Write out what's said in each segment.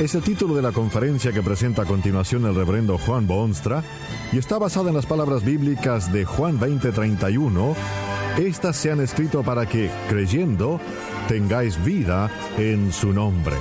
es el título de la conferencia que presenta a continuación el reverendo Juan Boonstra y está basada en las palabras bíblicas de Juan 20:31. Estas se han escrito para que, creyendo, tengáis vida en su nombre.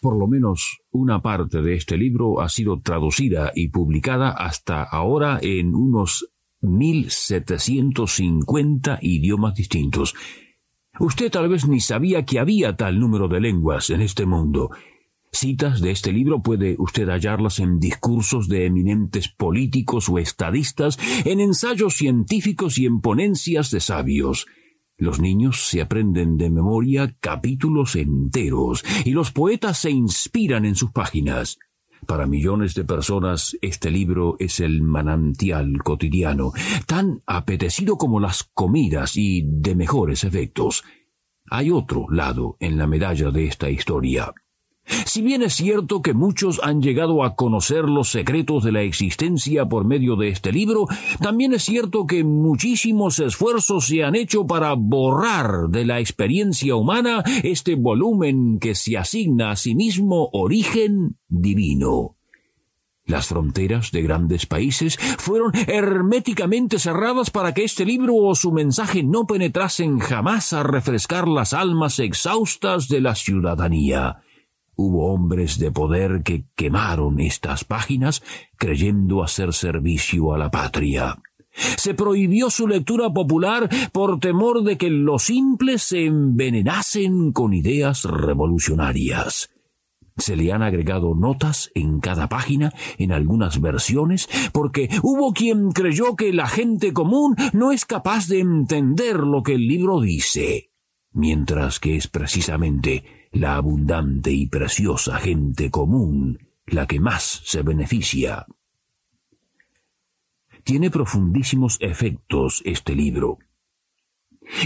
Por lo menos una parte de este libro ha sido traducida y publicada hasta ahora en unos 1750 idiomas distintos. Usted tal vez ni sabía que había tal número de lenguas en este mundo. Citas de este libro puede usted hallarlas en discursos de eminentes políticos o estadistas, en ensayos científicos y en ponencias de sabios. Los niños se aprenden de memoria capítulos enteros y los poetas se inspiran en sus páginas. Para millones de personas este libro es el manantial cotidiano, tan apetecido como las comidas y de mejores efectos. Hay otro lado en la medalla de esta historia. Si bien es cierto que muchos han llegado a conocer los secretos de la existencia por medio de este libro, también es cierto que muchísimos esfuerzos se han hecho para borrar de la experiencia humana este volumen que se asigna a sí mismo origen divino. Las fronteras de grandes países fueron herméticamente cerradas para que este libro o su mensaje no penetrasen jamás a refrescar las almas exhaustas de la ciudadanía. Hubo hombres de poder que quemaron estas páginas creyendo hacer servicio a la patria. Se prohibió su lectura popular por temor de que los simples se envenenasen con ideas revolucionarias. Se le han agregado notas en cada página, en algunas versiones, porque hubo quien creyó que la gente común no es capaz de entender lo que el libro dice, mientras que es precisamente la abundante y preciosa gente común la que más se beneficia. Tiene profundísimos efectos este libro.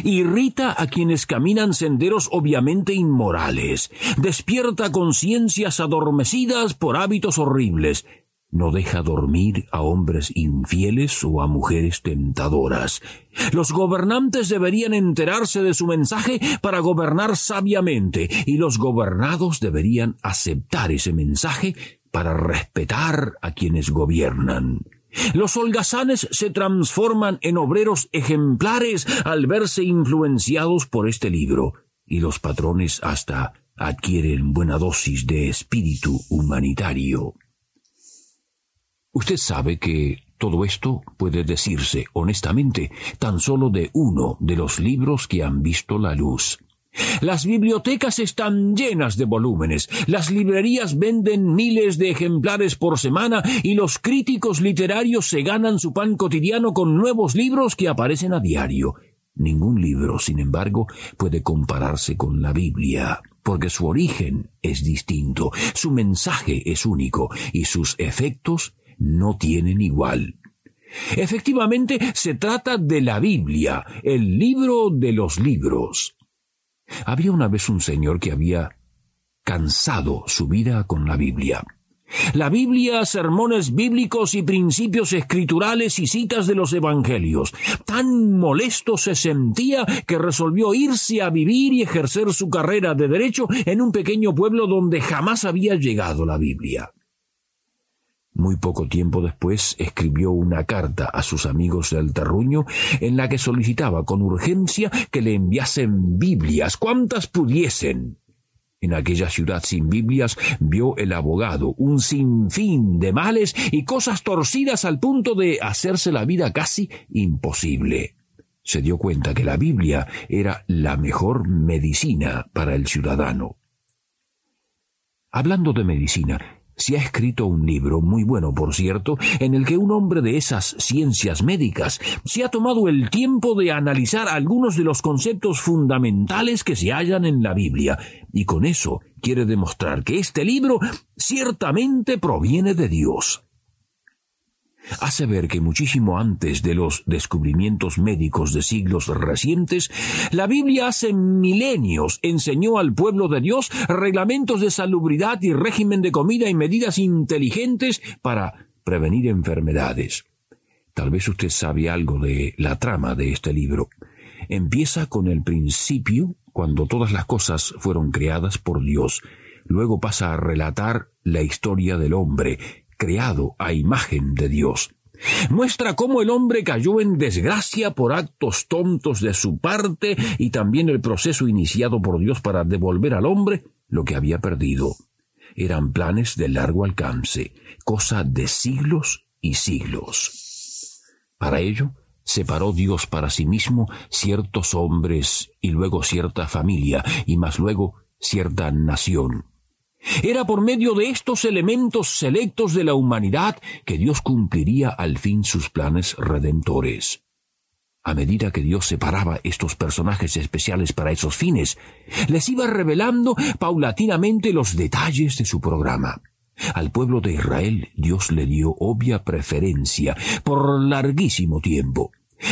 Irrita a quienes caminan senderos obviamente inmorales, despierta conciencias adormecidas por hábitos horribles, no deja dormir a hombres infieles o a mujeres tentadoras. Los gobernantes deberían enterarse de su mensaje para gobernar sabiamente, y los gobernados deberían aceptar ese mensaje para respetar a quienes gobiernan. Los holgazanes se transforman en obreros ejemplares al verse influenciados por este libro, y los patrones hasta adquieren buena dosis de espíritu humanitario. Usted sabe que todo esto puede decirse honestamente tan solo de uno de los libros que han visto la luz. Las bibliotecas están llenas de volúmenes, las librerías venden miles de ejemplares por semana y los críticos literarios se ganan su pan cotidiano con nuevos libros que aparecen a diario. Ningún libro, sin embargo, puede compararse con la Biblia, porque su origen es distinto, su mensaje es único y sus efectos no tienen igual. Efectivamente, se trata de la Biblia, el libro de los libros. Había una vez un señor que había cansado su vida con la Biblia. La Biblia, sermones bíblicos y principios escriturales y citas de los evangelios. Tan molesto se sentía que resolvió irse a vivir y ejercer su carrera de derecho en un pequeño pueblo donde jamás había llegado la Biblia. Muy poco tiempo después escribió una carta a sus amigos del terruño en la que solicitaba con urgencia que le enviasen Biblias, cuantas pudiesen. En aquella ciudad sin Biblias vio el abogado un sinfín de males y cosas torcidas al punto de hacerse la vida casi imposible. Se dio cuenta que la Biblia era la mejor medicina para el ciudadano. Hablando de medicina, se ha escrito un libro, muy bueno por cierto, en el que un hombre de esas ciencias médicas se ha tomado el tiempo de analizar algunos de los conceptos fundamentales que se hallan en la Biblia, y con eso quiere demostrar que este libro ciertamente proviene de Dios hace ver que muchísimo antes de los descubrimientos médicos de siglos recientes, la Biblia hace milenios enseñó al pueblo de Dios reglamentos de salubridad y régimen de comida y medidas inteligentes para prevenir enfermedades. Tal vez usted sabe algo de la trama de este libro. Empieza con el principio, cuando todas las cosas fueron creadas por Dios. Luego pasa a relatar la historia del hombre, creado a imagen de Dios. Muestra cómo el hombre cayó en desgracia por actos tontos de su parte y también el proceso iniciado por Dios para devolver al hombre lo que había perdido. Eran planes de largo alcance, cosa de siglos y siglos. Para ello, separó Dios para sí mismo ciertos hombres y luego cierta familia y más luego cierta nación. Era por medio de estos elementos selectos de la humanidad que Dios cumpliría al fin sus planes redentores. A medida que Dios separaba estos personajes especiales para esos fines, les iba revelando paulatinamente los detalles de su programa. Al pueblo de Israel Dios le dio obvia preferencia por larguísimo tiempo.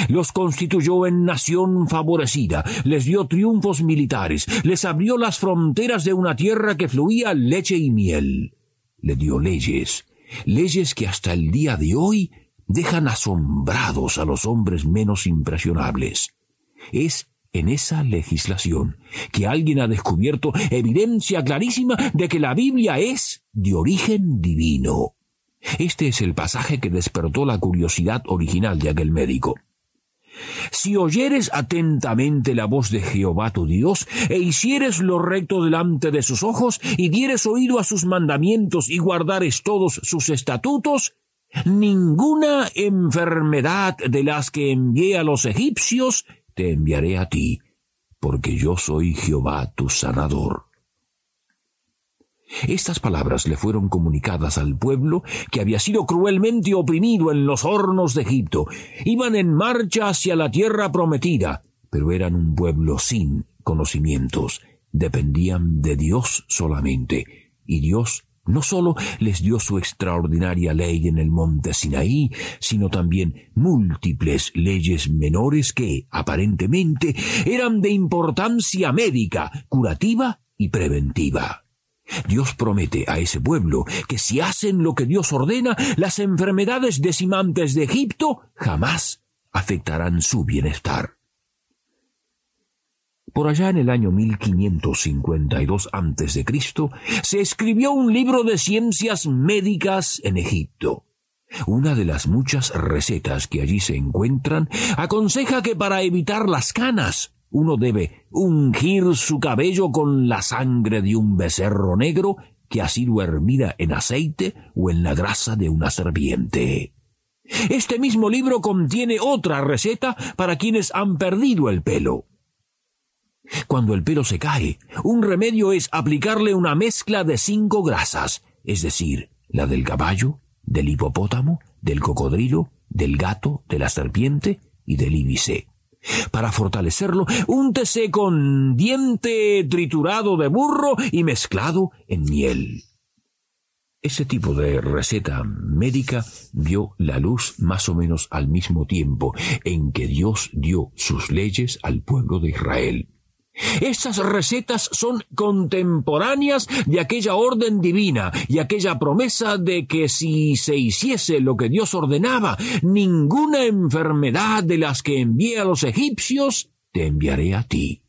Los constituyó en nación favorecida, les dio triunfos militares, les abrió las fronteras de una tierra que fluía leche y miel. Le dio leyes, leyes que hasta el día de hoy dejan asombrados a los hombres menos impresionables. Es en esa legislación que alguien ha descubierto evidencia clarísima de que la Biblia es de origen divino. Este es el pasaje que despertó la curiosidad original de aquel médico. Si oyeres atentamente la voz de Jehová tu Dios, e hicieres lo recto delante de sus ojos, y dieres oído a sus mandamientos, y guardares todos sus estatutos, ninguna enfermedad de las que envié a los egipcios te enviaré a ti, porque yo soy Jehová tu sanador. Estas palabras le fueron comunicadas al pueblo que había sido cruelmente oprimido en los hornos de Egipto. Iban en marcha hacia la tierra prometida, pero eran un pueblo sin conocimientos. Dependían de Dios solamente, y Dios no sólo les dio su extraordinaria ley en el monte Sinaí, sino también múltiples leyes menores que, aparentemente, eran de importancia médica, curativa y preventiva. Dios promete a ese pueblo que si hacen lo que Dios ordena, las enfermedades decimantes de Egipto jamás afectarán su bienestar. Por allá en el año 1552 a.C., se escribió un libro de ciencias médicas en Egipto. Una de las muchas recetas que allí se encuentran aconseja que para evitar las canas uno debe ungir su cabello con la sangre de un becerro negro que ha sido hervida en aceite o en la grasa de una serpiente. Este mismo libro contiene otra receta para quienes han perdido el pelo. Cuando el pelo se cae, un remedio es aplicarle una mezcla de cinco grasas, es decir, la del caballo, del hipopótamo, del cocodrilo, del gato, de la serpiente y del íbice. Para fortalecerlo, úntese con diente triturado de burro y mezclado en miel. Ese tipo de receta médica vio la luz más o menos al mismo tiempo en que Dios dio sus leyes al pueblo de Israel. Estas recetas son contemporáneas de aquella orden divina y aquella promesa de que si se hiciese lo que Dios ordenaba, ninguna enfermedad de las que envié a los egipcios te enviaré a ti.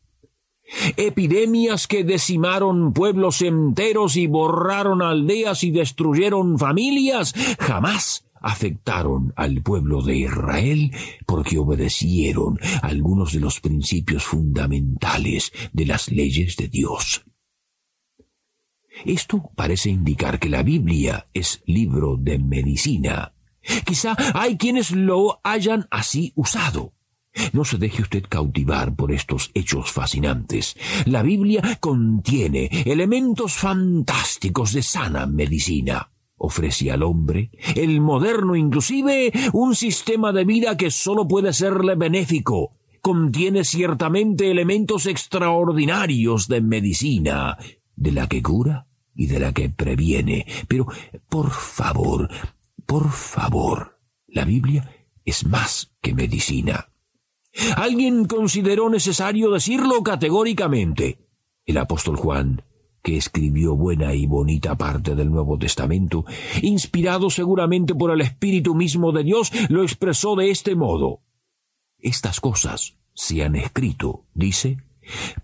Epidemias que decimaron pueblos enteros y borraron aldeas y destruyeron familias, jamás afectaron al pueblo de Israel porque obedecieron algunos de los principios fundamentales de las leyes de Dios. Esto parece indicar que la Biblia es libro de medicina. Quizá hay quienes lo hayan así usado. No se deje usted cautivar por estos hechos fascinantes. La Biblia contiene elementos fantásticos de sana medicina. Ofrece al hombre, el moderno inclusive, un sistema de vida que sólo puede serle benéfico. Contiene ciertamente elementos extraordinarios de medicina, de la que cura y de la que previene. Pero, por favor, por favor, la Biblia es más que medicina. Alguien consideró necesario decirlo categóricamente. El apóstol Juan, que escribió buena y bonita parte del Nuevo Testamento, inspirado seguramente por el Espíritu mismo de Dios, lo expresó de este modo. Estas cosas se han escrito, dice,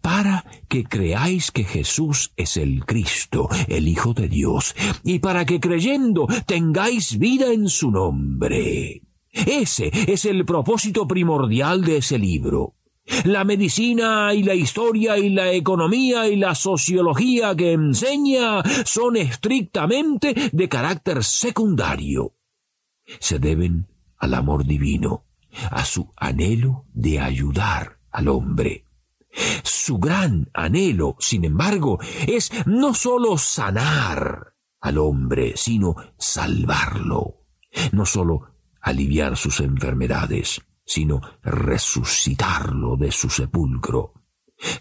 para que creáis que Jesús es el Cristo, el Hijo de Dios, y para que creyendo tengáis vida en su nombre. Ese es el propósito primordial de ese libro. La medicina y la historia y la economía y la sociología que enseña son estrictamente de carácter secundario. Se deben al amor divino, a su anhelo de ayudar al hombre. Su gran anhelo, sin embargo, es no sólo sanar al hombre, sino salvarlo. No sólo aliviar sus enfermedades, sino resucitarlo de su sepulcro.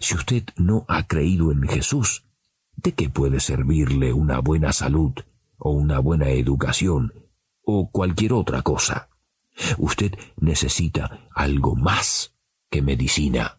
Si usted no ha creído en Jesús, ¿de qué puede servirle una buena salud o una buena educación o cualquier otra cosa? Usted necesita algo más que medicina.